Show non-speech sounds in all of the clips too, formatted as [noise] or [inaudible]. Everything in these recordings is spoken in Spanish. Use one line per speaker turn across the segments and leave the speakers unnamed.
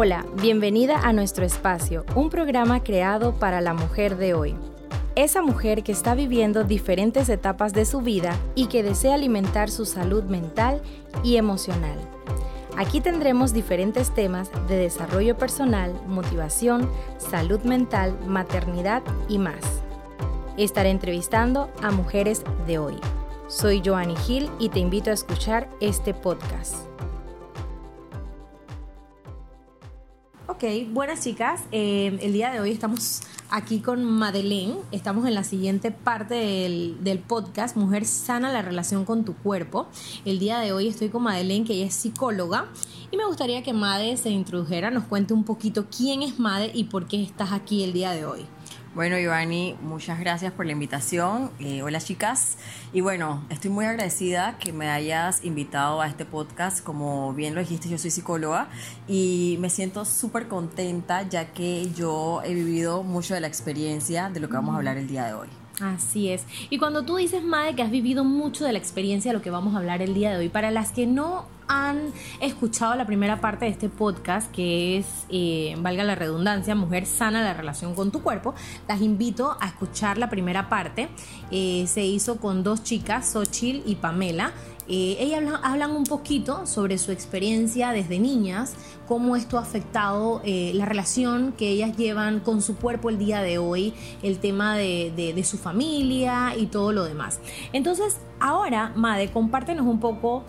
Hola, bienvenida a nuestro espacio, un programa creado para la mujer de hoy. Esa mujer que está viviendo diferentes etapas de su vida y que desea alimentar su salud mental y emocional. Aquí tendremos diferentes temas de desarrollo personal, motivación, salud mental, maternidad y más. Estaré entrevistando a mujeres de hoy. Soy Joanny Gil y te invito a escuchar este podcast. Ok, buenas chicas. Eh, el día de hoy estamos aquí con Madeleine. Estamos en la siguiente parte del, del, podcast, Mujer sana la relación con tu cuerpo. El día de hoy estoy con Madeleine, que ella es psicóloga. Y me gustaría que Made se introdujera, nos cuente un poquito quién es Made y por qué estás aquí el día de hoy.
Bueno, Giovanni, muchas gracias por la invitación. Eh, hola, chicas. Y bueno, estoy muy agradecida que me hayas invitado a este podcast. Como bien lo dijiste, yo soy psicóloga y me siento súper contenta ya que yo he vivido mucho de la experiencia de lo que vamos a hablar el día de hoy.
Así es. Y cuando tú dices, Mae, que has vivido mucho de la experiencia de lo que vamos a hablar el día de hoy, para las que no han escuchado la primera parte de este podcast, que es, eh, valga la redundancia, Mujer sana la relación con tu cuerpo, las invito a escuchar la primera parte. Eh, se hizo con dos chicas, Xochil y Pamela. Eh, ellas hablan, un poquito sobre su experiencia desde niñas, cómo esto ha afectado la relación que ellas llevan con su cuerpo el día de hoy, el tema de, de su familia y todo lo demás. Entonces, ahora, Made, compártenos un poco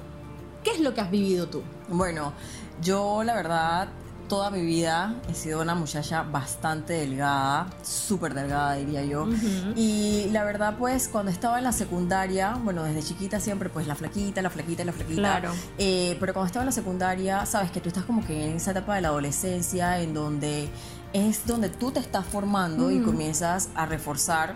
¿Qué es lo que has vivido tú?
Bueno, yo la verdad toda mi vida he sido una muchacha bastante delgada, súper delgada diría yo. Y la verdad pues cuando estaba en la secundaria, bueno desde chiquita siempre pues la flaquita, la flaquita, la flaquita.
Claro.
Eh, pero cuando estaba en la secundaria, sabes que tú estás como que en esa etapa de la adolescencia en donde es donde tú te estás formando y comienzas a reforzar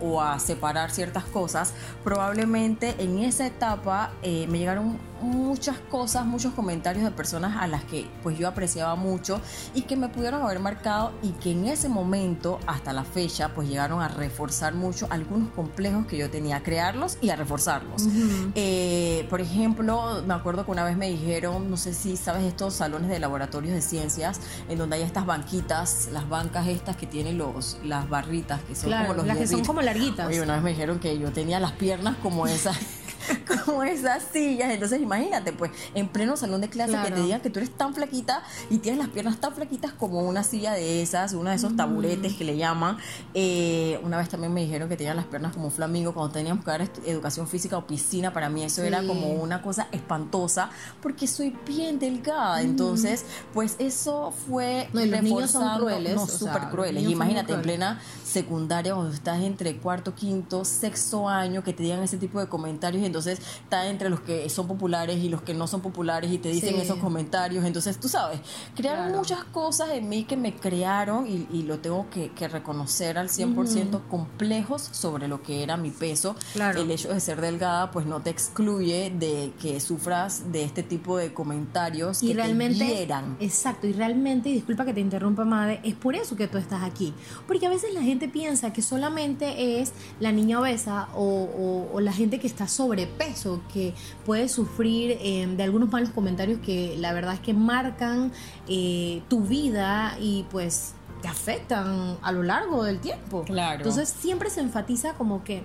o a separar ciertas cosas, probablemente en esa etapa eh, me llegaron muchas cosas, muchos comentarios de personas a las que pues yo apreciaba mucho y que me pudieron haber marcado y que en ese momento hasta la fecha pues llegaron a reforzar mucho algunos complejos que yo tenía, a crearlos y a reforzarlos. Eh, por ejemplo, me acuerdo que una vez me dijeron, no sé si sabes estos salones de laboratorios de ciencias en donde hay estas banquitas, las bancas estas que tienen los, las barritas que son como los
las que son como larguitas.
Oye, una vez me dijeron que yo tenía las piernas como esas [laughs] [laughs] como esas sillas. Entonces imagínate, pues, en pleno salón de clase que te digan que tú eres tan flaquita y tienes las piernas tan flaquitas como una silla de esas, uno de esos taburetes que le llaman. Eh, una vez también me dijeron que tenían las piernas como un flamingo cuando teníamos que dar educación física o piscina. Para mí eso era como una cosa espantosa porque soy bien delgada. Entonces, pues eso fue
no, los niños son crueles.
No, súper crueles. imagínate, en plena secundaria, cuando estás entre cuarto, quinto, sexto año, que te digan ese tipo de comentarios entonces está entre los que son populares y los que no son populares y te dicen esos comentarios. Entonces, tú sabes, crearon muchas cosas en mí que me crearon y, lo tengo que, reconocer al 100% complejos sobre lo que era mi peso. El hecho de ser delgada pues no te excluye de que sufras de este tipo de comentarios
y
que
realmente,
te hieran.
Exacto, y realmente, y disculpa que te interrumpa, madre, es por eso que tú estás aquí. Porque a veces la gente piensa que solamente es la niña obesa o, o la gente que está sobre peso, que puede sufrir eh, de algunos malos comentarios que la verdad es que marcan eh, tu vida y pues te afectan a lo largo del tiempo.
Claro.
Entonces siempre se enfatiza como que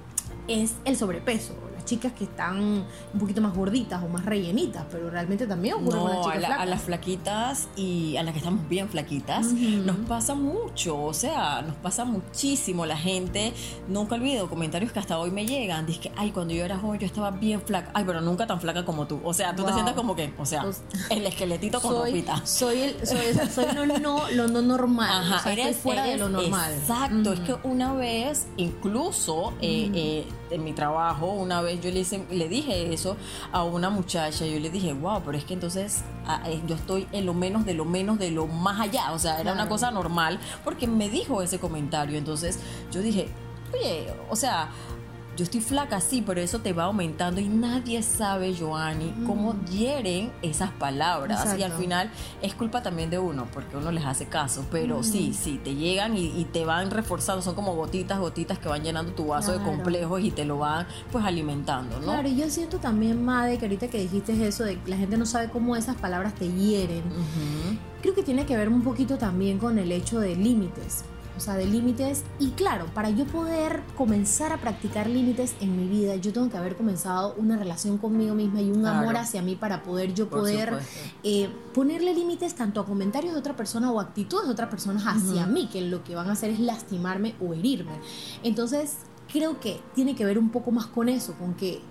es el sobrepeso chicas que están un poquito más gorditas o más rellenitas, pero realmente también ocurre con las chicas
a, a, las flaquitas y a las que estamos bien flaquitas, nos pasa mucho, o sea, nos pasa muchísimo. La gente, nunca olvido comentarios que hasta hoy me llegan, dice que, ay, cuando yo era joven yo estaba bien flaca, ay, pero nunca tan flaca como tú. O sea, tú te sientes como que, o sea, pues, el esqueletito con
soy,
ropita.
Soy, el, soy, soy no, no, lo no normal.
Ajá,
eres, fuera de lo normal.
Exacto, es que una vez, incluso eh, eh, en mi trabajo, una vez yo le, hice, le dije eso a una muchacha, yo le dije, wow, pero es que entonces eh, yo estoy en lo menos de lo menos de lo más allá, o sea, era una cosa normal, porque me dijo ese comentario, entonces yo dije, oye, o sea, yo estoy flaca, sí, pero eso te va aumentando y nadie sabe, Joanny, cómo hieren esas palabras. Y al final es culpa también de uno, porque uno les hace caso, pero sí, sí, te llegan y, te van reforzando, son como gotitas, gotitas que van llenando tu vaso de complejos y te lo van pues alimentando, ¿no?
Claro, y yo siento también, Made, que ahorita que dijiste eso de que la gente no sabe cómo esas palabras te hieren, creo que tiene que ver un poquito también con el hecho de límites o sea, de límites. Y claro, para yo poder comenzar a practicar límites en mi vida, yo tengo que haber comenzado una relación conmigo misma y un amor hacia mí para poder yo poder eh, ponerle límites tanto a comentarios de otra persona o actitudes de otras personas hacia mí, que lo que van a hacer es lastimarme o herirme. Entonces, creo que tiene que ver un poco más con eso, con que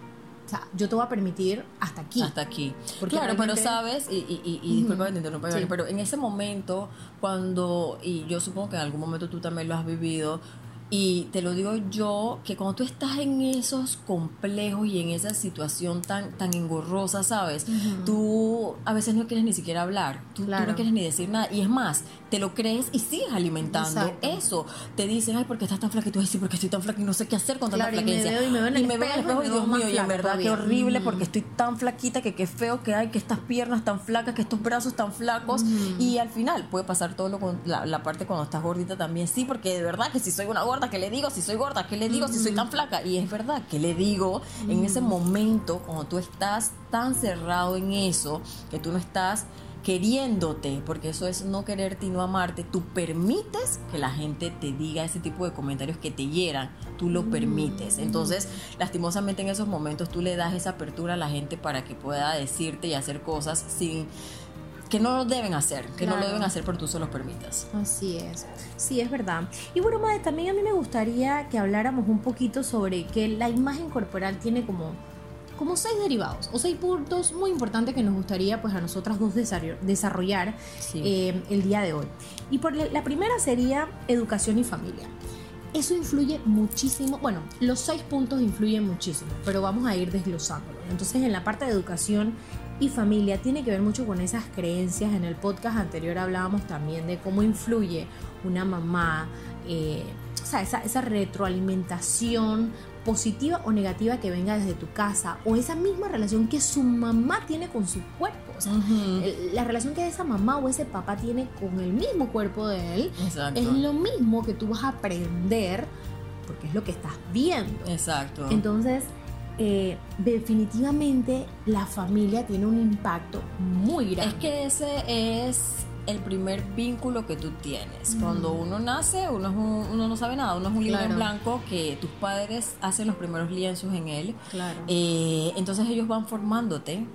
o sea, yo te voy a permitir hasta aquí.
Hasta aquí. claro, pero sabes, y, y, y, disculpa que te interrumpa, pero en ese momento, cuando, y yo supongo que en algún momento tú también lo has vivido, y te lo digo yo, que cuando tú estás en esos complejos y en esa situación tan, tan engorrosa, ¿sabes? Tú a veces no quieres ni siquiera hablar, tú, no quieres ni decir nada. Y es más, te lo crees y sigues alimentando eso. Te dicen, ay, ¿por qué estás tan flaca? Y tú dices, sí, porque estoy tan flaca y no sé qué hacer con tanta flaquencia.
Y me veo en el, espejo,
y Dios mío, y en verdad qué horrible porque estoy tan flaquita que qué feo que hay, que estas piernas tan flacas, que estos brazos tan flacos. Y al final puede pasar todo lo con la, la parte cuando estás gordita también, sí, porque de verdad que si soy una gorda, ¿qué le digo? Si soy gorda, ¿qué le digo? Si soy tan flaca. Y es verdad, ¿qué le digo? En ese momento, cuando tú estás tan cerrado en eso, que tú no estás queriéndote, porque eso es no quererte y no amarte, tú permites que la gente te diga ese tipo de comentarios que te hieran, tú lo permites. Entonces, lastimosamente en esos momentos tú le das esa apertura a la gente para que pueda decirte y hacer cosas sin que no lo deben hacer, que no lo deben hacer, pero tú se los permitas.
Así es, sí, es verdad. Y bueno, Madre, también a mí me gustaría que habláramos un poquito sobre que la imagen corporal tiene como, como seis derivados o seis puntos muy importantes que nos gustaría pues a nosotras dos desarrollar eh, el día de hoy. Y por la primera sería educación y familia. Eso influye muchísimo, bueno, los seis puntos influyen muchísimo, pero vamos a ir desglosándolo. Entonces en la parte de educación y familia tiene que ver mucho con esas creencias. En el podcast anterior hablábamos también de cómo influye una mamá, eh, o sea, esa, esa retroalimentación positiva o negativa que venga desde tu casa o esa misma relación que su mamá tiene con su cuerpo. La relación que esa mamá o ese papá tiene con el mismo cuerpo de él es lo mismo que tú vas a aprender porque es lo que estás viendo.
Exacto.
Entonces, eh, definitivamente la familia tiene un impacto muy grande.
Es que ese es el primer vínculo que tú tienes. Cuando uno nace, uno, uno no sabe nada, uno es un libro en blanco que tus padres hacen los primeros lienzos en él.
Claro.
Eh, entonces ellos van formándote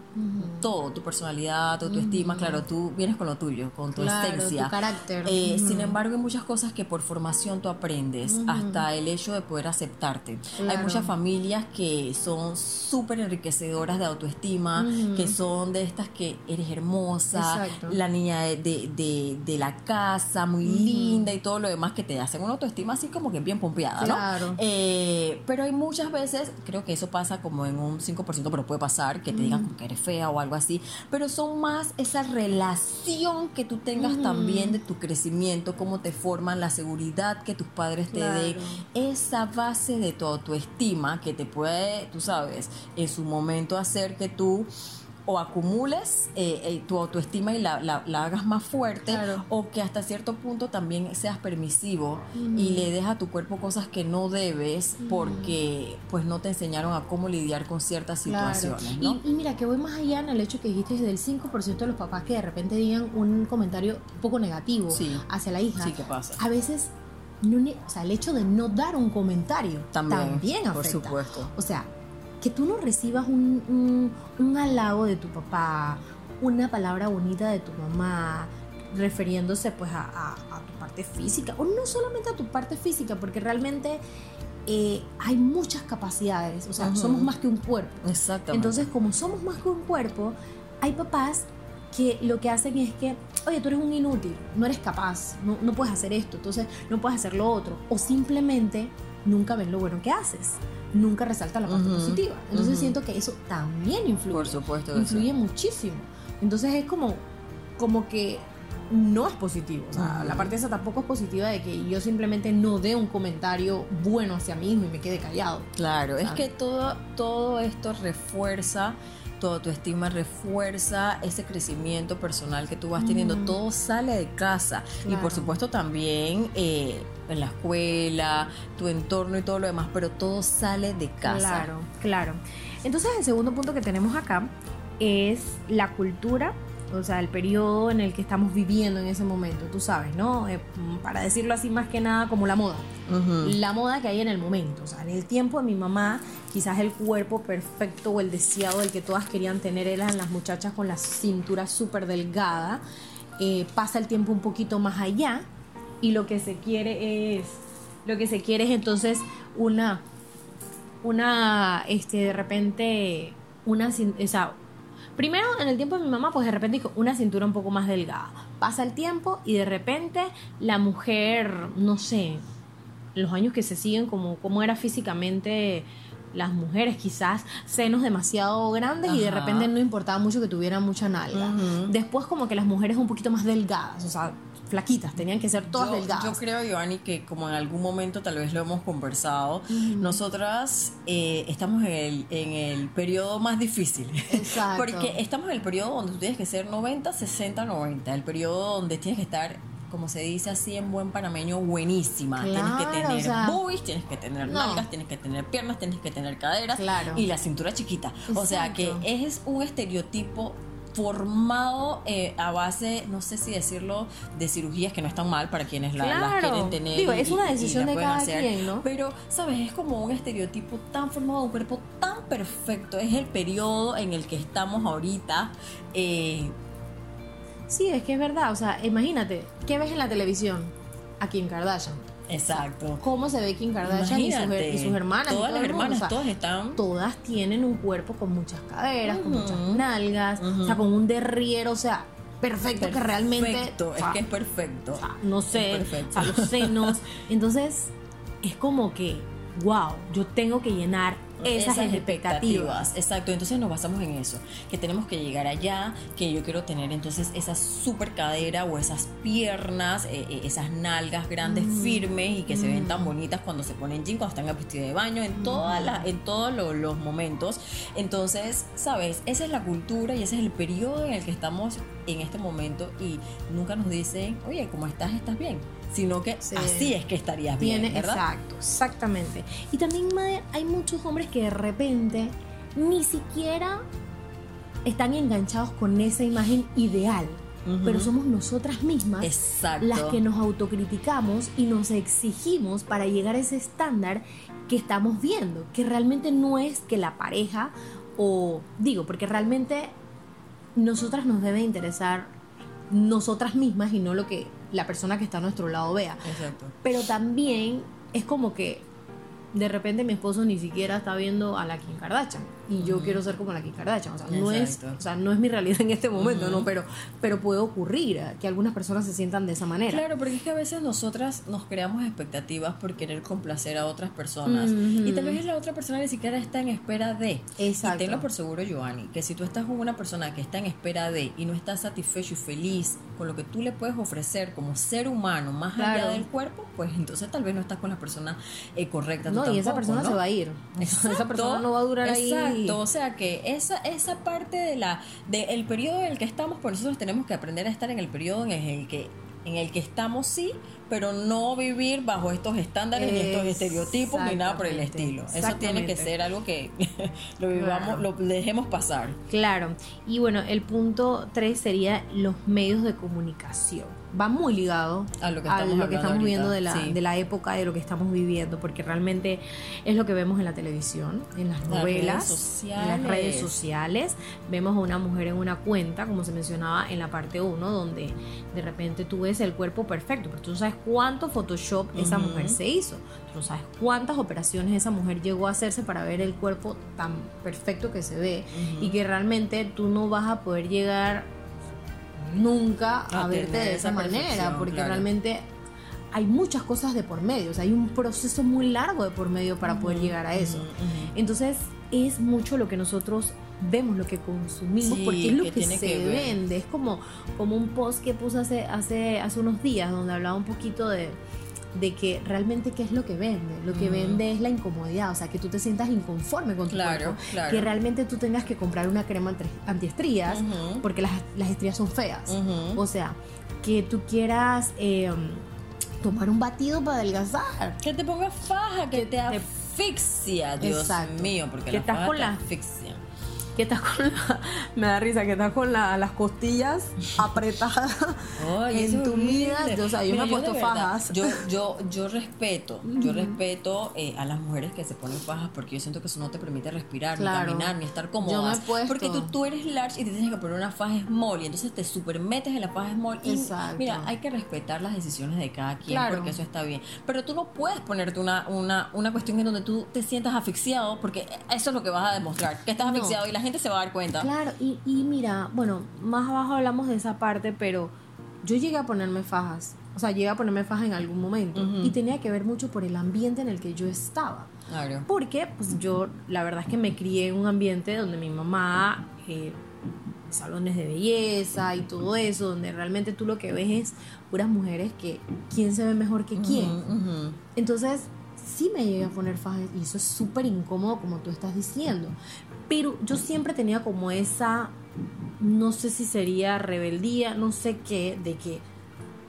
todo, tu personalidad, tu, estima. Claro, tú vienes con lo tuyo, con tu esencia.
Tu carácter.
Eh, sin embargo, hay muchas cosas que por formación tú aprendes, hasta el hecho de poder aceptarte. Hay muchas familias que son súper enriquecedoras de autoestima, que son de estas que eres hermosa, la niña de de, la casa, muy linda y todo lo demás que te hacen una autoestima así como que bien pompeada, ¿no? Eh, pero hay muchas veces, creo que eso pasa como en un 5%, pero puede pasar que te digan que eres fea o algo así, pero son más esa relación que tú tengas también de tu crecimiento, cómo te forman, la seguridad que tus padres te den, esa base de tu autoestima que te puede, tú sabes, en su momento hacer que tú o acumules eh, eh, tu autoestima y la, la, hagas más fuerte o que hasta cierto punto también seas permisivo y le dejas a tu cuerpo cosas que no debes porque pues no te enseñaron a cómo lidiar con ciertas situaciones.
Y, mira, que voy más allá en el hecho que dijiste del 5% de los papás que de repente digan un comentario un poco negativo hacia la hija.
Sí, ¿qué pasa?
A veces o sea, el hecho de no dar un comentario también, también afecta.
Por supuesto.
O sea, que tú no recibas un, un, halago de tu papá, una palabra bonita de tu mamá, refiriéndose pues a, tu parte física, o no solamente a tu parte física, porque realmente eh, hay muchas capacidades, o sea, somos más que un cuerpo.
Exactamente.
Entonces, como somos más que un cuerpo, hay papás que lo que hacen es que, oye, tú eres un inútil, no eres capaz, no, no puedes hacer esto, entonces no puedes hacer lo otro, o simplemente nunca ven lo bueno que haces nunca resalta la parte positiva. Entonces siento que eso también influye.
Por supuesto.
Influye muchísimo. Entonces es como, como que no es positivo. O sea, la parte esa tampoco es positiva de que yo simplemente no dé un comentario bueno hacia mí mismo y me quede callado.
Claro, es que todo, todo esto refuerza tu estima refuerza ese crecimiento personal que tú vas teniendo. Todo sale de casa. Y por supuesto también eh, en la escuela, tu entorno y todo lo demás, pero todo sale de casa.
Claro, claro. Entonces el segundo punto que tenemos acá es la cultura o sea, el periodo en el que estamos viviendo en ese momento, tú sabes, ¿no? Eh, para decirlo así más que nada como la moda. La moda que hay en el momento, o sea, en el tiempo de mi mamá, quizás el cuerpo perfecto o el deseado del que todas querían tener eran las muchachas con la cintura súper delgada. Eh, pasa el tiempo un poquito más allá y lo que se quiere es, lo que se quiere es entonces una, una, este, de repente, una, o sea, Primero, en el tiempo de mi mamá, pues de repente dijo una cintura un poco más delgada. Pasa el tiempo y de repente la mujer, no sé, los años que se siguen, como, como era físicamente las mujeres, quizás senos demasiado grandes y de repente no importaba mucho que tuvieran mucha nalga. Después como que las mujeres un poquito más delgadas, o sea, flaquitas, tenían que ser todas delgadas.
Yo creo, Giovanni, que como en algún momento tal vez lo hemos conversado, nosotras eh, estamos en el, en el periodo más difícil. Exacto. [laughs] Porque estamos en el periodo donde tú tienes que ser 90, 60, 90, el periodo donde tienes que estar como se dice así en buen panameño, buenísima. tienes que tener tienes que tener nalgas, tienes que tener piernas, tienes que tener caderas y la cintura chiquita. O sea que es un estereotipo formado eh, a base, no sé si decirlo, de cirugías que no están mal para quienes la, las quieren tener.
Digo, es una decisión de cada quien, ¿no?
Pero, ¿sabes? Es como un estereotipo tan formado, un cuerpo tan perfecto. Es el periodo en el que estamos ahorita. Eh,
sí, es que es verdad. O sea, imagínate, ¿qué ves en la televisión? A Kim Kardashian
Exacto.
¿Cómo se ve Kim Kardashian y sus, hermanas?
Todas las hermanas, todas están.
Todas tienen un cuerpo con muchas caderas, con muchas nalgas, o sea, con un derriero, o sea, perfecto, que realmente.
Perfecto, es que es perfecto.
no sé, a los senos. [laughs] Entonces, es como que, wow, yo tengo que llenar esas, expectativas.
Exacto, entonces nos basamos en eso, que tenemos que llegar allá, que yo quiero tener entonces esa super cadera o esas piernas, eh, eh, esas nalgas grandes, mm. firmes y que se ven tan mm. bonitas cuando se ponen jean, cuando están en vestido de baño, en, todas las, en todos los momentos. Entonces, sabes, esa es la cultura y ese es el periodo en el que estamos en este momento y nunca nos dicen, oye, ¿cómo estás? ¿Estás bien? Sino que así es que estarías bien, ¿verdad?
Exacto, exactamente. Y también hay muchos hombres que de repente ni siquiera están enganchados con esa imagen ideal. Pero somos nosotras mismas las que nos autocriticamos y nos exigimos para llegar a ese estándar que estamos viendo, que realmente no es que la pareja o digo, porque realmente nosotras nos debe interesar nosotras mismas y no lo que la persona que está a nuestro lado vea.
Exacto.
Pero también es como que de repente mi esposo ni siquiera está viendo a la Kim Kardashian y yo quiero ser como la Kim Kardashian. O sea, no es, o sea, no es mi realidad en este momento, ¿no? Pero, pero puede ocurrir que algunas personas se sientan de esa manera.
Claro, porque es que a veces nosotras nos creamos expectativas por querer complacer a otras personas. Y tal vez la otra persona ni siquiera está en espera de. Exacto. Y tenlo por seguro, Joanny, que si tú estás con una persona que está en espera de y no está satisfecho y feliz con lo que tú le puedes ofrecer como ser humano más allá del cuerpo, pues entonces tal vez no estás con la persona eh, correcta.
No, y esa persona se va a ir. [laughs] Esa persona no va a durar ahí
o sea que esa, esa parte de la del periodo en el que estamos, pues nosotros tenemos que aprender a estar en el periodo en el que en el que estamos sí, pero no vivir bajo estos estándares ni estos estereotipos ni nada por el estilo. Eso tiene que ser algo que [laughs] lo vivamos, lo dejemos pasar.
Claro. Y bueno, el punto 3 sería los medios de comunicación va muy ligado
a lo que estamos,
viendo de la, de la época, de lo que estamos viviendo, porque realmente es lo que vemos en la televisión, en las novelas, en las redes sociales. Vemos a una mujer en una cuenta, como se mencionaba en la parte 1, donde de repente tú ves el cuerpo perfecto, pero tú no sabes cuánto Photoshop esa mujer se hizo, tú no sabes cuántas operaciones esa mujer llegó a hacerse para ver el cuerpo tan perfecto que se ve y que realmente tú no vas a poder llegar nunca a, verte de esa manera, porque realmente hay muchas cosas de por medio, o sea, hay un proceso muy largo de por medio para poder llegar a eso. Entonces, es mucho lo que nosotros vemos, lo que consumimos, porque es lo que, se vende. Es como, como un post que puse hace, hace, hace unos días donde hablaba un poquito de, de que realmente qué es lo que vende. Lo que vende es la incomodidad, o sea, que tú te sientas inconforme con tu cuerpo, que realmente tú tengas que comprar una crema antiestrías porque las, las, estrías son feas. O sea, que tú quieras em, tomar un batido para adelgazar.
Que te pongas faja, que, te, asfixia, Dios mío, porque la faja te asfixia
que estás con la, me da risa, que estás con las costillas [laughs] apretadas, entumidas. Yo, o sea, yo me he puesto fajas.
Yo, yo, yo respeto, yo respeto eh, a las mujeres que se ponen fajas porque yo siento que eso no te permite respirar, ni caminar, ni estar cómoda. Porque tú, tú eres large y te tienes que poner una faja small y entonces te super metes en la faja small. Y mira, hay que respetar las decisiones de cada quien porque eso está bien. Pero tú no puedes ponerte una, una, una cuestión en donde tú te sientas asfixiado porque eso es lo que vas a demostrar, que estás asfixiado y la gente se va a dar cuenta.
Claro, y, y mira, bueno, más abajo hablamos de esa parte, pero yo llegué a ponerme fajas. O sea, llegué a ponerme fajas en algún momento. Y tenía que ver mucho por el ambiente en el que yo estaba. Claro. Porque, pues yo, la verdad es que me crié en un ambiente donde mi mamá, eh, salones de belleza y todo eso, donde realmente tú lo que ves es puras mujeres que, ¿quién se ve mejor que quién? Entonces, sí me llegué a poner fajas y eso es súper incómodo como tú estás diciendo. Pero yo siempre tenía como esa, no sé si sería rebeldía, no sé qué, de que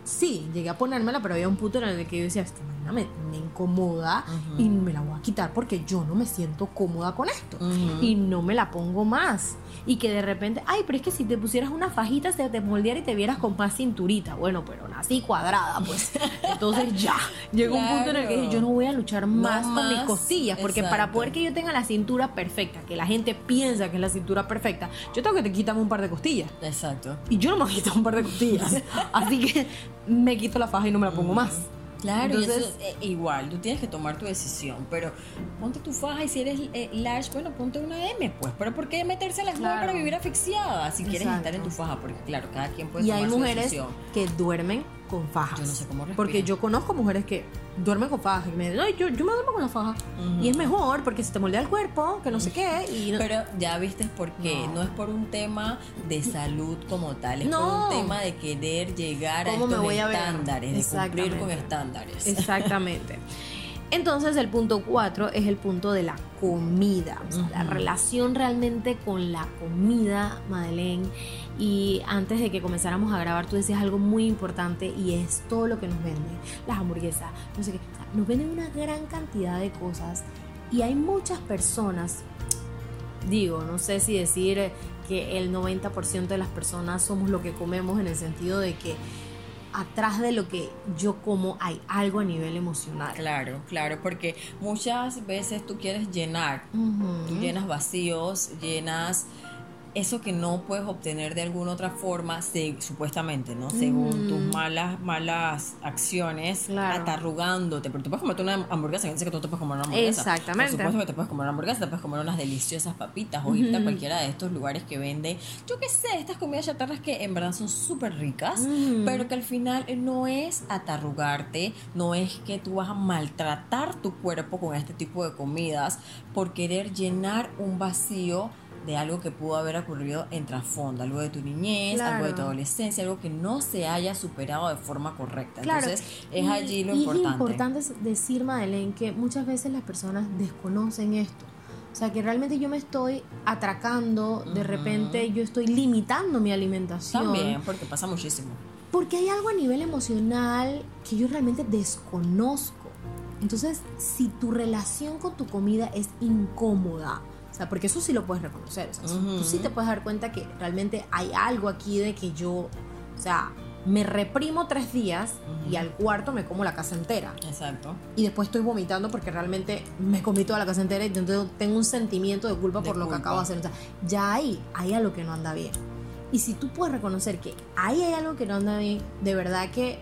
sí, llegué a ponérmela, pero había un punto en el que yo decía, esta me, me incomoda y me la voy a quitar porque yo no me siento cómoda con esto y no me la pongo más y que de repente, ay, pero es que si te pusieras una fajita se te moldeara y te vieras con más cinturita. Bueno, pero nací cuadrada, pues. [laughs] Entonces ya, llegó un punto en el que yo no voy a luchar más, con mis costillas, porque para poder que yo tenga la cintura perfecta, que la gente piensa que es la cintura perfecta, yo tengo que te quitarme un par de costillas.
Exacto.
Y yo no me quito un par de costillas. [laughs] Así que me quito la faja y no me la pongo más.
Claro, Entonces, eso, eh, igual, tú tienes que tomar tu decisión, pero ponte tu faja y si eres eh, large, bueno, ponte una M, pues, pero ¿por qué meterse a la claro. para vivir asfixiada si quieres estar en tu faja? Porque claro, cada quien puede
y
tomar
hay mujeres que duermen con fajas.
Yo no sé cómo
Porque yo conozco mujeres que duermen con fajas. Y me dicen, yo, yo me duermo con la faja. Y es mejor porque se te moldea el cuerpo, que no sé qué. Y
Pero ya viste por qué. No. es por un tema de salud como tal. Es por un tema de querer llegar a estos estándares, de cumplir con estándares.
Exactamente. [laughs] Entonces el punto 4 es el punto de la comida, la relación realmente con la comida, Madeleine. Y antes de que comenzáramos a grabar, tú decías algo muy importante y es todo lo que nos venden. Las hamburguesas, no sé qué. nos venden una gran cantidad de cosas y hay muchas personas, digo, no sé si decir que el 90% de las personas somos lo que comemos en el sentido de que atrás de lo que yo como hay algo a nivel emocional.
Claro, claro, porque muchas veces tú quieres llenar, tú llenas vacíos, llenas eso que no puedes obtener de alguna otra forma, supuestamente, ¿no? Según tus malas, malas acciones, claro. atarrugándote. Pero tú puedes comerte una hamburguesa, que dice que tú te puedes comer una hamburguesa.
Exactamente.
Por supuesto que te puedes comer una hamburguesa, te puedes comer unas deliciosas papitas o irte a cualquiera de estos lugares que venden, yo qué sé, estas comidas chatarras que en verdad son súper ricas, pero que al final no es atarrugarte, no es que tú vas a maltratar tu cuerpo con este tipo de comidas por querer llenar un vacío de algo que pudo haber ocurrido en trasfondo, algo de tu niñez, algo de tu adolescencia, algo que no se haya superado de forma correcta. Entonces, es allí lo importante.
Es importante decir, Madeleine, que muchas veces las personas desconocen esto. O sea, que realmente yo me estoy atracando, de repente yo estoy limitando mi alimentación.
También, porque pasa muchísimo.
Porque hay algo a nivel emocional que yo realmente desconozco. Entonces, si tu relación con tu comida es incómoda, o sea, porque eso sí lo puedes reconocer. O sea, Tú sí te puedes dar cuenta que realmente hay algo aquí de que yo, o sea, me reprimo tres días y al cuarto me como la casa entera.
Exacto.
Y después estoy vomitando porque realmente me comí toda la casa entera y entonces tengo un sentimiento de culpa por lo que acabo de hacer. O sea, ya hay, hay algo que no anda bien. Y si tú puedes reconocer que ahí hay algo que no anda bien, de verdad que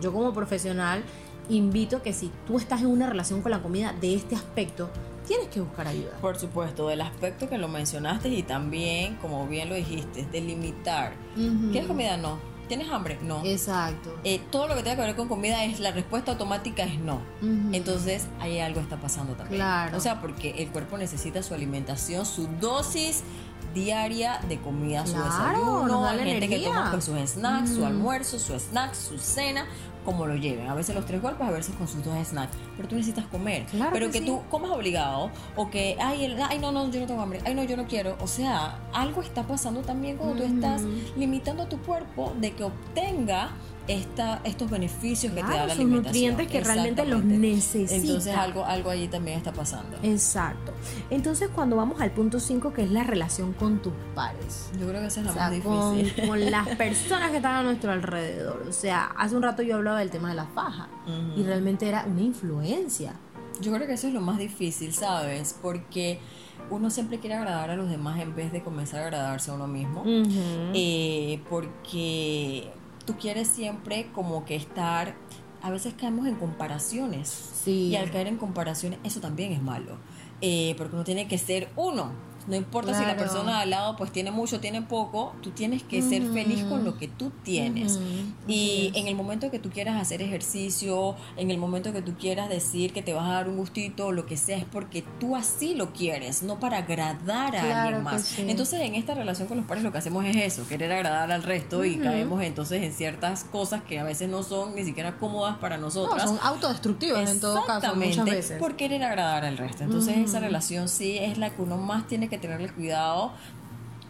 yo como profesional invito a que si tú estás en una relación con la comida de este aspecto, tienes que buscar ayuda.
Por supuesto, del aspecto que lo mencionaste y también, como bien lo dijiste, delimitar. ¿Quieres comida? No ¿tienes hambre? No.
Exacto.
Eh, todo lo que tenga que ver con comida es la respuesta automática es no. Entonces ahí algo está pasando también.
Claro.
O sea, porque el cuerpo necesita su alimentación, su dosis diaria de comida, su desayuno, hay gente que toma pues, sus snacks, su almuerzo, su snack, su cena, como lo lleven. A veces los tres golpes, a veces con sus dos snacks. Pero tú necesitas comer. pero que, tú comas obligado o que, ay, ay, no, no, yo no tengo hambre. Ay, no, yo no quiero. O sea, algo está pasando también cuando tú estás limitando a tu cuerpo de que obtenga esta, estos beneficios que te da la
alimentación. nutrientes que realmente los necesita.
Entonces algo, algo allí también está pasando.
Exacto. Entonces cuando vamos al punto 5 que es la relación con tus pares.
Yo creo que esa es la más difícil.
Con, las [laughs] personas que están a nuestro alrededor. O sea, hace un rato yo hablaba del tema de la faja y realmente era una influencia.
Yo creo que eso es lo más difícil, ¿sabes? Porque uno siempre quiere agradar a los demás en vez de comenzar a agradarse a uno mismo. Eh, porque tú quieres siempre como que estar, a veces caemos en comparaciones.
Sí.
Y al caer en comparaciones, eso también es malo. Eh, porque uno tiene que ser uno. No importa si la persona al lado pues tiene mucho, tiene poco, tú tienes que ser feliz con lo que tú tienes. Y en el momento que tú quieras hacer ejercicio, en el momento que tú quieras decir que te vas a dar un gustito o lo que sea, es porque tú así lo quieres, no para agradar a alguien más. Entonces en esta relación con los padres lo que hacemos es eso, querer agradar al resto y caemos entonces en ciertas cosas que a veces no son ni siquiera cómodas para nosotros.
son autodestructivas en todo caso muchas veces.
Por querer agradar al resto. Entonces esa relación sí es la que uno más tiene que tenerle cuidado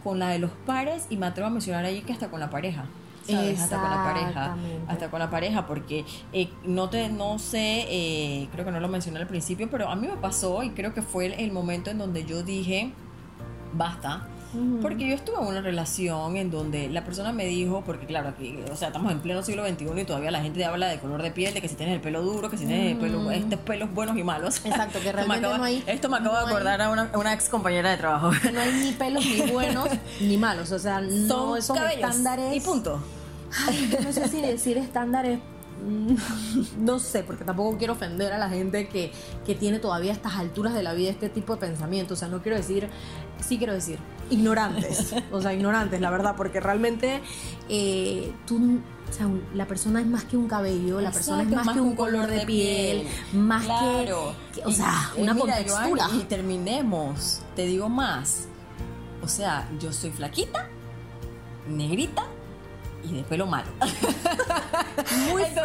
con la de los pares y me atrevo a mencionar ahí que hasta con la pareja. Hasta con la pareja. Hasta con la pareja, porque eh, no te, no sé, eh, creo que no lo mencioné al principio, pero a mí me pasó y creo que fue el momento en donde yo dije, basta, porque yo estuve en una relación en donde la persona me dijo, porque claro, aquí, o sea, estamos en pleno siglo XXI y todavía la gente habla de color de piel, de que si tienes el pelo duro, que si tienes el pelo, estos pelos buenos y malos.
Exacto, que [laughs] realmente
no
hay.
Esto me acaba de acordar a una, una, ex compañera de trabajo. [laughs]
no hay ni pelos ni buenos [laughs] ni malos, o sea, no son, son estándares.
Y punto.
Ay, yo no sé si decir estándares no sé, porque tampoco quiero ofender a la gente que, que, tiene todavía a estas alturas de la vida este tipo de pensamiento. O sea, no quiero decir, sí quiero decir, ignorantes. o sea, ignorantes, la verdad, porque realmente eh, tú o sea, la persona es más que un cabello, la persona es más, que un color de, piel, más que, o sea, una contextura.
y terminemos, te digo más. O sea, yo soy flaquita, negrita y de pelo malo. [laughs]
Muy feo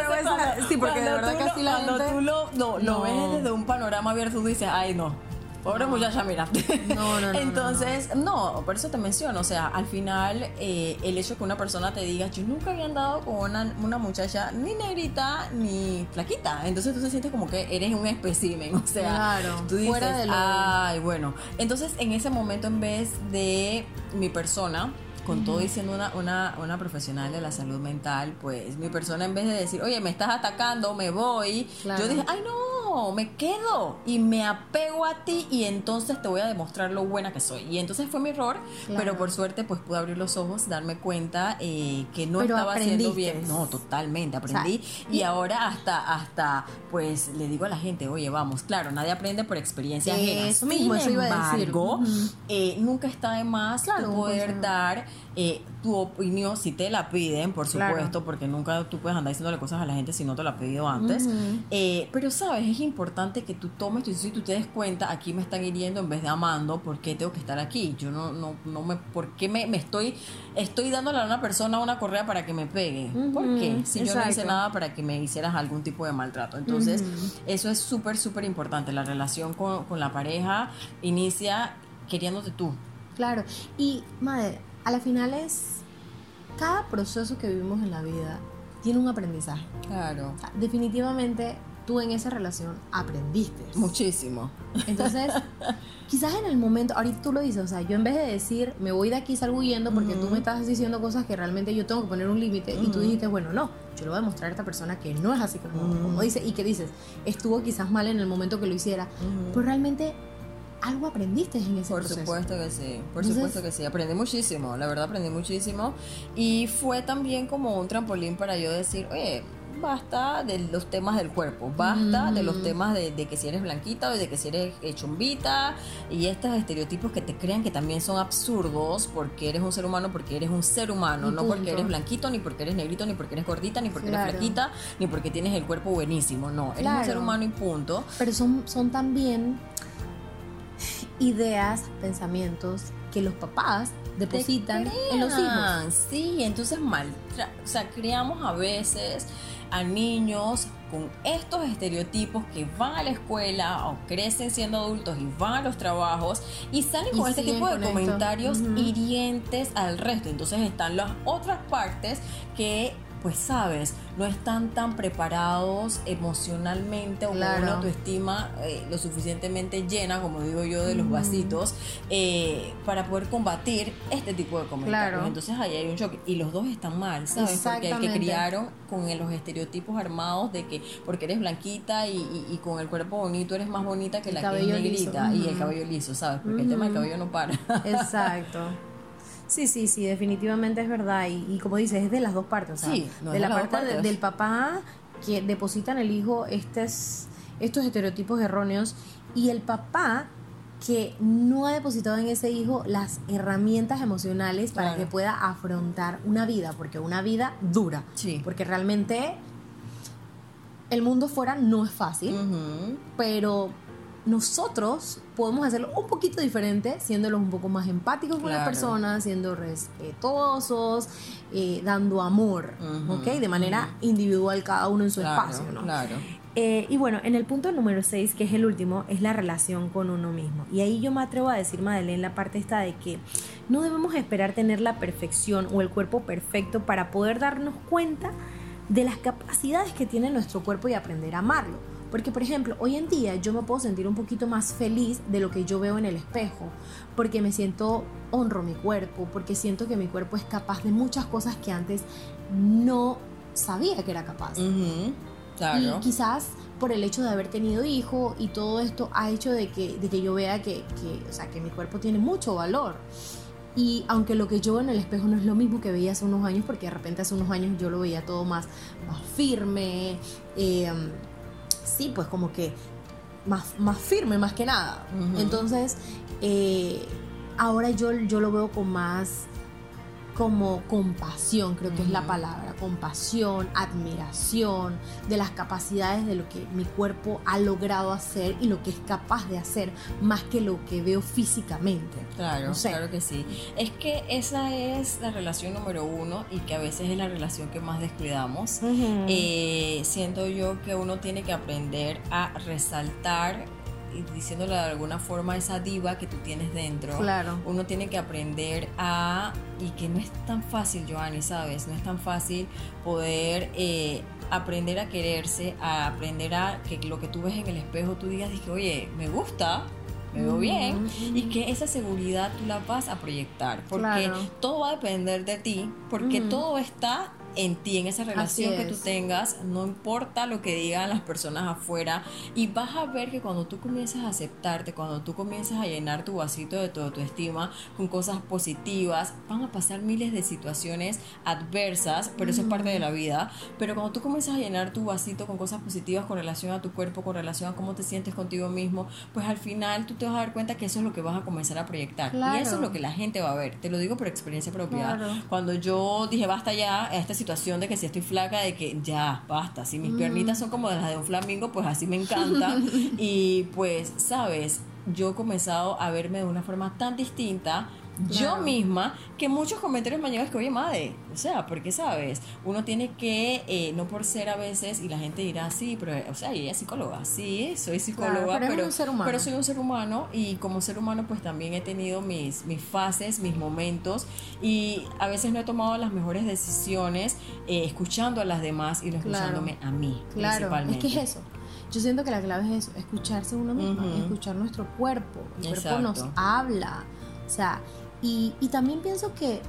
Sí, porque de verdad que así la
cuando tú lo, no, lo ves desde un panorama abierto, tú dices, ay, no Pobre muchacha, mira.
No, no, no.
Entonces, no, por eso te menciono. O sea, al final, eh, el hecho que una persona te diga, yo nunca había andado con una, una, muchacha ni negrita ni flaquita. Entonces tú te sientes como que eres un espécimen. O sea,
claro,
tú dices, fuera de lo... ay, bueno. Entonces, en ese momento, en vez de mi persona, con todo diciendo una, una, una, profesional de la salud mental, pues mi persona en vez de decir, oye, me estás atacando, me voy, yo dije, ay no, me quedo y me apego a ti y entonces te voy a demostrar lo buena que soy. Y entonces fue mi error, pero por suerte pues pude abrir los ojos, darme cuenta eh, que no estaba haciendo bien. No, totalmente, aprendí. y, ahora hasta, hasta pues le digo a la gente, oye, vamos, claro, nadie aprende por experiencia ajena.
Eso mismo, eso iba a decir.
Eh, nunca está de más poder dar eh, tu opinión, si te la piden, por supuesto, porque nunca tú puedes andar diciéndole cosas a la gente si no te la ha pedido antes. Eh, pero, ¿sabes? Es importante que tú tomes tu decisión y tú te des cuenta, aquí me están hiriendo en vez de amando, ¿por qué tengo que estar aquí? Yo no, no, no me, ¿por qué me, estoy, estoy dándole a una persona una correa para que me pegue? ¿Por qué? Si yo no hice nada para que me hicieras algún tipo de maltrato. Entonces, eso es súper, súper importante. La relación con, con la pareja inicia queriéndote tú.
Claro. Y, madre, a la final es cada proceso que vivimos en la vida tiene un aprendizaje.
Claro.
definitivamente tú en esa relación aprendiste.
Muchísimo.
Entonces, [laughs] quizás en el momento, ahorita tú lo dices, o sea, yo en vez de decir, me voy de aquí, salgo huyendo porque tú me estás diciendo cosas que realmente yo tengo que poner un límite, y tú dijiste, bueno, no, yo le voy a demostrar a esta persona que no es así como, como dice, y que dices, estuvo quizás mal en el momento que lo hiciera, pero realmente algo aprendiste en ese
por
proceso.
Por supuesto que sí, por supuesto que sí. Aprendí muchísimo, la verdad aprendí muchísimo. Y fue también como un trampolín para yo decir, oye, basta de los temas del cuerpo, basta de los temas de, que si eres blanquita o de que si eres eh, chumbita y estos estereotipos que te crean que también son absurdos porque eres un ser humano, porque eres un ser humano, no porque eres blanquito, ni porque eres negrito, ni porque eres gordita, ni porque eres flaquita, ni porque tienes el cuerpo buenísimo, no, eres un ser humano y punto.
Pero son, son también ideas, pensamientos que los papás depositan en los hijos.
Sí, entonces mal, o sea, criamos a veces a niños con estos estereotipos que van a la escuela o crecen siendo adultos y van a los trabajos y salen con este tipo de comentarios hirientes al resto. Entonces están las otras partes que pues sabes, no están tan preparados emocionalmente o con una autoestima eh, lo suficientemente llena, como digo yo, de los vasitos, eh, para poder combatir este tipo de comentarios. Entonces ahí hay un choque. Y los dos están mal, ¿sabes? Porque el que criaron con los estereotipos armados de que porque eres blanquita y, con el cuerpo bonito eres más bonita que la que es negrita y el cabello liso, ¿sabes? Porque el tema del cabello no para.
Exacto. [laughs] Sí, sí, sí, definitivamente es verdad. Y, como dices, es de las dos partes. sí, de la parte del papá que deposita en el hijo estos, estos estereotipos erróneos y el papá que no ha depositado en ese hijo las herramientas emocionales para que pueda afrontar una vida, porque una vida dura. Sí. Porque realmente el mundo fuera no es fácil, pero nosotros podemos hacerlo un poquito diferente, siéndolos un poco más empáticos con las personas, siendo respetuosos, eh, dando amor, ¿ok? De manera individual cada uno en su espacio, ¿no? Claro. Eh, y bueno, en el punto número 6, que es el último, es la relación con uno mismo. Y ahí yo me atrevo a decir, Madeleine, la parte esta de que no debemos esperar tener la perfección o el cuerpo perfecto para poder darnos cuenta de las capacidades que tiene nuestro cuerpo y aprender a amarlo. Porque, por ejemplo, hoy en día yo me puedo sentir un poquito más feliz de lo que yo veo en el espejo, porque me siento, honro mi cuerpo, porque siento que mi cuerpo es capaz de muchas cosas que antes no sabía que era capaz. Y quizás por el hecho de haber tenido hijo y todo esto ha hecho de que, de que yo vea que, que, o sea, que mi cuerpo tiene mucho valor. Y aunque lo que yo veo en el espejo no es lo mismo que veía hace unos años, porque de repente hace unos años yo lo veía todo más, más firme, eh, sí, pues como que más, más firme, más que nada. Entonces, eh, ahora yo, yo lo veo con más como compasión, creo que es la palabra, compasión, admiración de las capacidades de lo que mi cuerpo ha logrado hacer y lo que es capaz de hacer, más que lo que veo físicamente.
Claro, claro que sí. Es que esa es la relación número uno y que a veces es la relación que más descuidamos. Eh, siento yo que uno tiene que aprender a resaltar diciéndole de alguna forma esa diva que tú tienes dentro. Claro. Uno tiene que aprender a, y que no es tan fácil, Joanny, ¿sabes? No es tan fácil poder eh, aprender a quererse, a aprender a que lo que tú ves en el espejo tú digas, dije, oye, me gusta, me veo bien y que esa seguridad tú la vas a proyectar porque todo va a depender de ti porque todo está en ti, en esa relación que tú tengas, no importa lo que digan las personas afuera, y vas a ver que cuando tú comienzas a aceptarte, cuando tú comienzas a llenar tu vasito de toda tu estima con cosas positivas, van a pasar miles de situaciones adversas, pero eso es parte de la vida, pero cuando tú comienzas a llenar tu vasito con cosas positivas con relación a tu cuerpo, con relación a cómo te sientes contigo mismo, pues al final tú te vas a dar cuenta que eso es lo que vas a comenzar a proyectar. Y eso es lo que la gente va a ver. Te lo digo por experiencia propia. Cuando yo dije, basta ya, esta situación, de que si estoy flaca, de que ya, basta. Si mis piernitas son como las de un flamingo, pues así me encanta. [laughs] y pues, sabes, yo he comenzado a verme de una forma tan distinta yo misma, que muchos comentarios me llegan que, oye, madre, o sea, porque sabes, uno tiene que, eh, no por ser a veces, y la gente dirá, sí, pero, o sea, ella es psicóloga, sí, soy psicóloga, pero, pero, soy un ser humano y como ser humano pues también he tenido mis, mis fases, mis momentos y a veces no he tomado las mejores decisiones eh, escuchando a las demás y no escuchándome a mí.
Claro, es que es eso. Yo siento que la clave es eso, escucharse uno mismo, escuchar nuestro cuerpo. El cuerpo nos habla. O sea, y, también pienso que,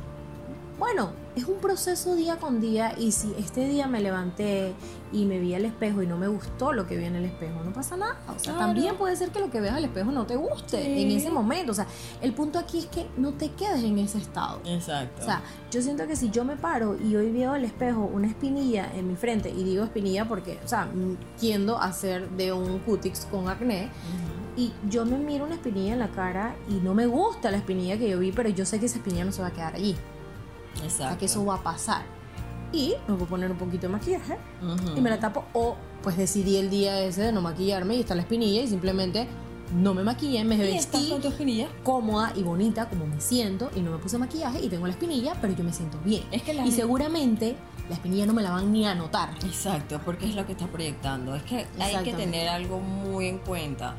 bueno, es un proceso día con día y si este día me levanté y me vi al espejo y no me gustó lo que vi en el espejo, no pasa nada. O sea, también puede ser que lo que veas al espejo no te guste en ese momento. O sea, el punto aquí es que no te quedes en ese estado.
Exacto.
O sea, yo siento que si yo me paro y hoy veo al espejo una espinilla en mi frente, y digo espinilla porque, o sea, tiendo a ser de un cutix con acné, y yo me miro una espinilla en la cara y no me gusta la espinilla que yo vi, pero yo sé que esa espinilla no se va a quedar allí.
Exacto.
Sea, que eso va a pasar. Y me voy a poner un poquito de maquillaje y me la tapo. O pues decidí el día ese de no maquillarme y está la espinilla y simplemente no me maquillé, me
¿Y
vestí
estás con tu espinilla?
cómoda y bonita como me siento y no me puse maquillaje y tengo la espinilla, pero yo me siento bien.
Es que la
y
gente-
seguramente la espinilla no me la van ni a notar.
Exacto, porque es lo que estás proyectando. Es que hay que tener algo muy en cuenta.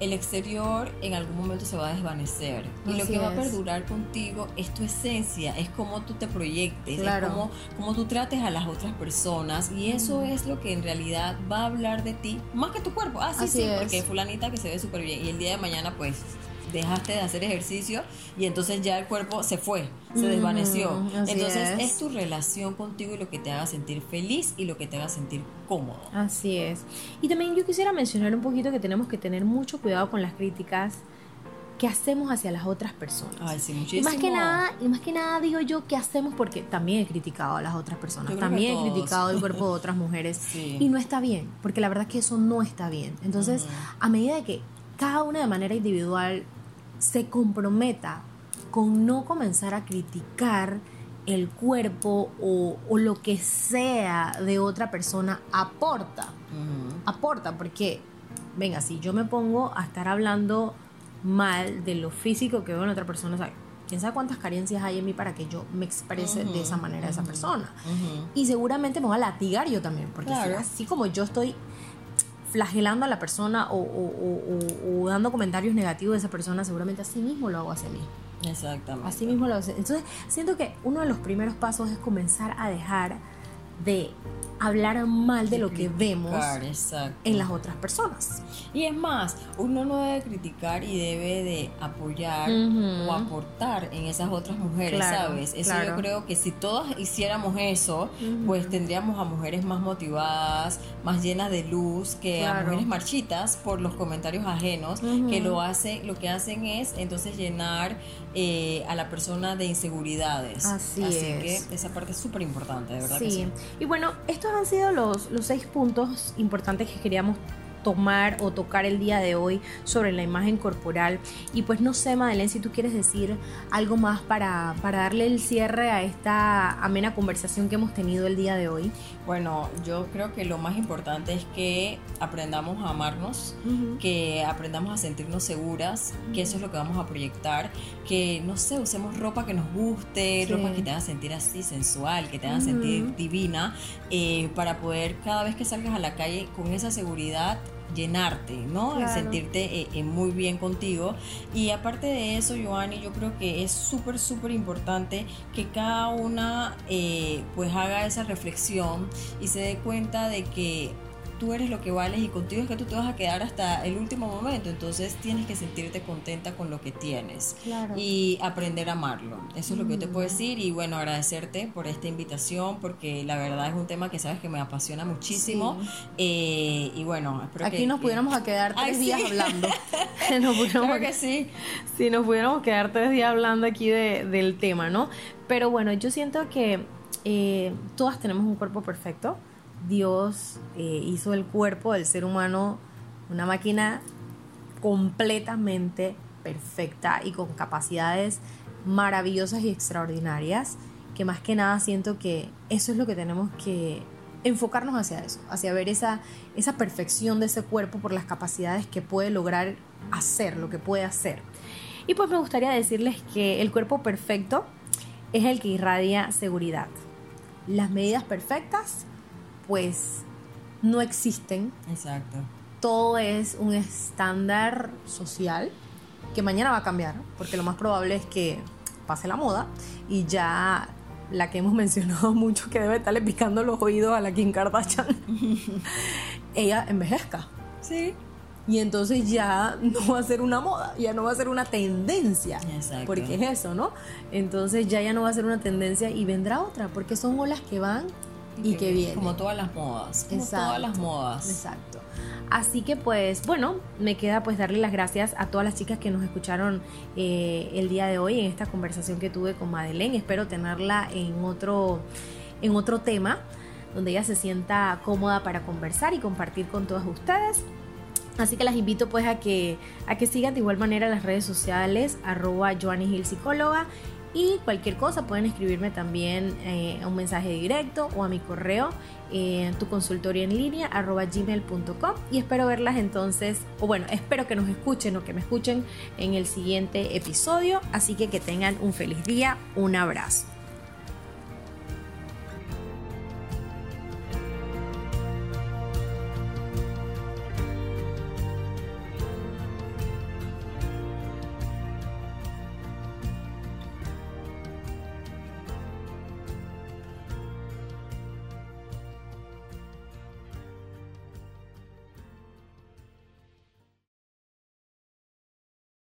El exterior en algún momento se va a desvanecer y lo que va a
es.
perdurar contigo es tu esencia, es cómo tú te proyectes,
Claro.
es cómo, cómo tú trates a las otras personas y eso es lo que en realidad va a hablar de ti más que tu cuerpo. Ah, sí,
Así
sí,
es.
porque fulanita que se ve súper bien y el día de mañana pues dejaste de hacer ejercicio y entonces ya el cuerpo se fue, se desvaneció.
así
Entonces
es.
es tu relación contigo y lo que te haga sentir feliz y lo que te haga sentir cómodo.
Así es. Y también yo quisiera mencionar un poquito que tenemos que tener mucho cuidado con las críticas que hacemos hacia las otras personas.
Ay, sí,
Y
muchísimo.
más que nada, y más que nada digo yo qué hacemos porque también he criticado a las otras personas, también he criticado el [laughs] cuerpo de otras mujeres
Sí.
y no está bien, porque la verdad es que eso no está bien. Entonces, a medida de que cada una de manera individual se comprometa con no comenzar a criticar el cuerpo o, o lo que sea de otra persona, aporta. Aporta, porque, venga, si yo me pongo a estar hablando mal de lo físico que veo en otra persona, o sea, quién sabe cuántas carencias hay en mí para que yo me exprese de esa manera a esa persona. Y seguramente me va a latigar yo también, porque si así como yo estoy flagelando a la persona o, o- o- o- o dando comentarios negativos de esa persona, seguramente así mismo lo hago hacia mí.
Exactamente.
Así mismo lo hago. Entonces, siento que uno de los primeros pasos es comenzar a dejar de hablar mal de lo que vemos
exacto.
en las otras personas.
Y es más, uno no debe criticar y debe de apoyar o aportar en esas otras mujeres,
Claro,
¿sabes? Eso
claro.
yo creo que si todas hiciéramos eso, pues tendríamos a mujeres más motivadas, más llenas de luz, que a mujeres marchitas por los comentarios ajenos, que lo hace, lo que hacen es entonces llenar eh, a la persona de inseguridades.
Así
Así
es.
que esa parte es súper importante, de verdad
Sí.
que sí.
Y bueno, estos han sido los, los seis puntos importantes que queríamos tomar o tocar el día de hoy sobre la imagen corporal. Y pues no sé, Madeleine, si tú quieres decir algo más para, para darle el cierre a esta amena conversación que hemos tenido el día de hoy.
Bueno, yo creo que lo más importante es que aprendamos a amarnos, que aprendamos a sentirnos seguras, que eso es lo que vamos a proyectar, que no sé, usemos ropa que nos guste,
Sí.
ropa que te haga sentir así sensual, que te haga sentir divina, eh, para poder cada vez que salgas a la calle con esa seguridad llenarte, ¿no?
Claro.
Sentirte eh, eh, muy bien contigo. Y aparte de eso, Joanny, yo creo que es súper, súper importante que cada una eh, pues haga esa reflexión y se dé cuenta de que tú eres lo que vales y contigo es que tú te vas a quedar hasta el último momento. Entonces tienes que sentirte contenta con lo que tienes
Claro.
y aprender a amarlo. Eso es lo que yo te puedo decir y bueno, agradecerte por esta invitación porque la verdad es un tema que sabes que me apasiona muchísimo. Eh, y bueno, espero
Aquí
que-
nos pudiéramos a quedar tres
Ay, sí.
días hablando. [laughs] [laughs] nos pudiéramos
que sí.
si nos pudiéramos quedar tres días hablando aquí de- del tema, ¿no? Pero bueno, yo siento que eh, todas tenemos un cuerpo perfecto. Dios eh, hizo el cuerpo del ser humano una máquina completamente perfecta y con capacidades maravillosas y extraordinarias, que más que nada siento que eso es lo que tenemos que enfocarnos hacia eso, hacia ver esa, esa perfección de ese cuerpo por las capacidades que puede lograr hacer, lo que puede hacer. Y pues me gustaría decirles que el cuerpo perfecto es el que irradia seguridad. Las medidas perfectas, pues, no existen.
Exacto.
Todo es un estándar social que mañana va a cambiar, porque lo más probable es que pase la moda y ya la que hemos [laughs] mencionado mucho que debe estarle picando los oídos a la Kim Kardashian, [laughs] ella envejezca.
Sí.
y entonces ya no va a ser una moda, ya no va a ser una tendencia.
Exacto.
Porque es eso, ¿no? Entonces ya ya no va a ser una tendencia y vendrá otra, porque son olas que van y, que vienen.
Como todas las modas. Como todas las modas.
Exacto. Así que pues bueno, me queda pues darle las gracias a todas las chicas que nos escucharon eh, el día de hoy en esta conversación que tuve con Madeleine. Espero tenerla en otro, en otro tema donde ella se sienta cómoda para conversar y compartir con todas ustedes. Así que las invito pues a que, a que sigan de igual manera las redes sociales, arroba Joanny Psicóloga. Y cualquier cosa pueden escribirme también eh, a un mensaje directo o a mi correo en tu consultorio en línea arroba gmail.com y espero verlas entonces, o bueno, espero que nos escuchen o que me escuchen en el siguiente episodio. Así que que tengan un feliz día, un abrazo.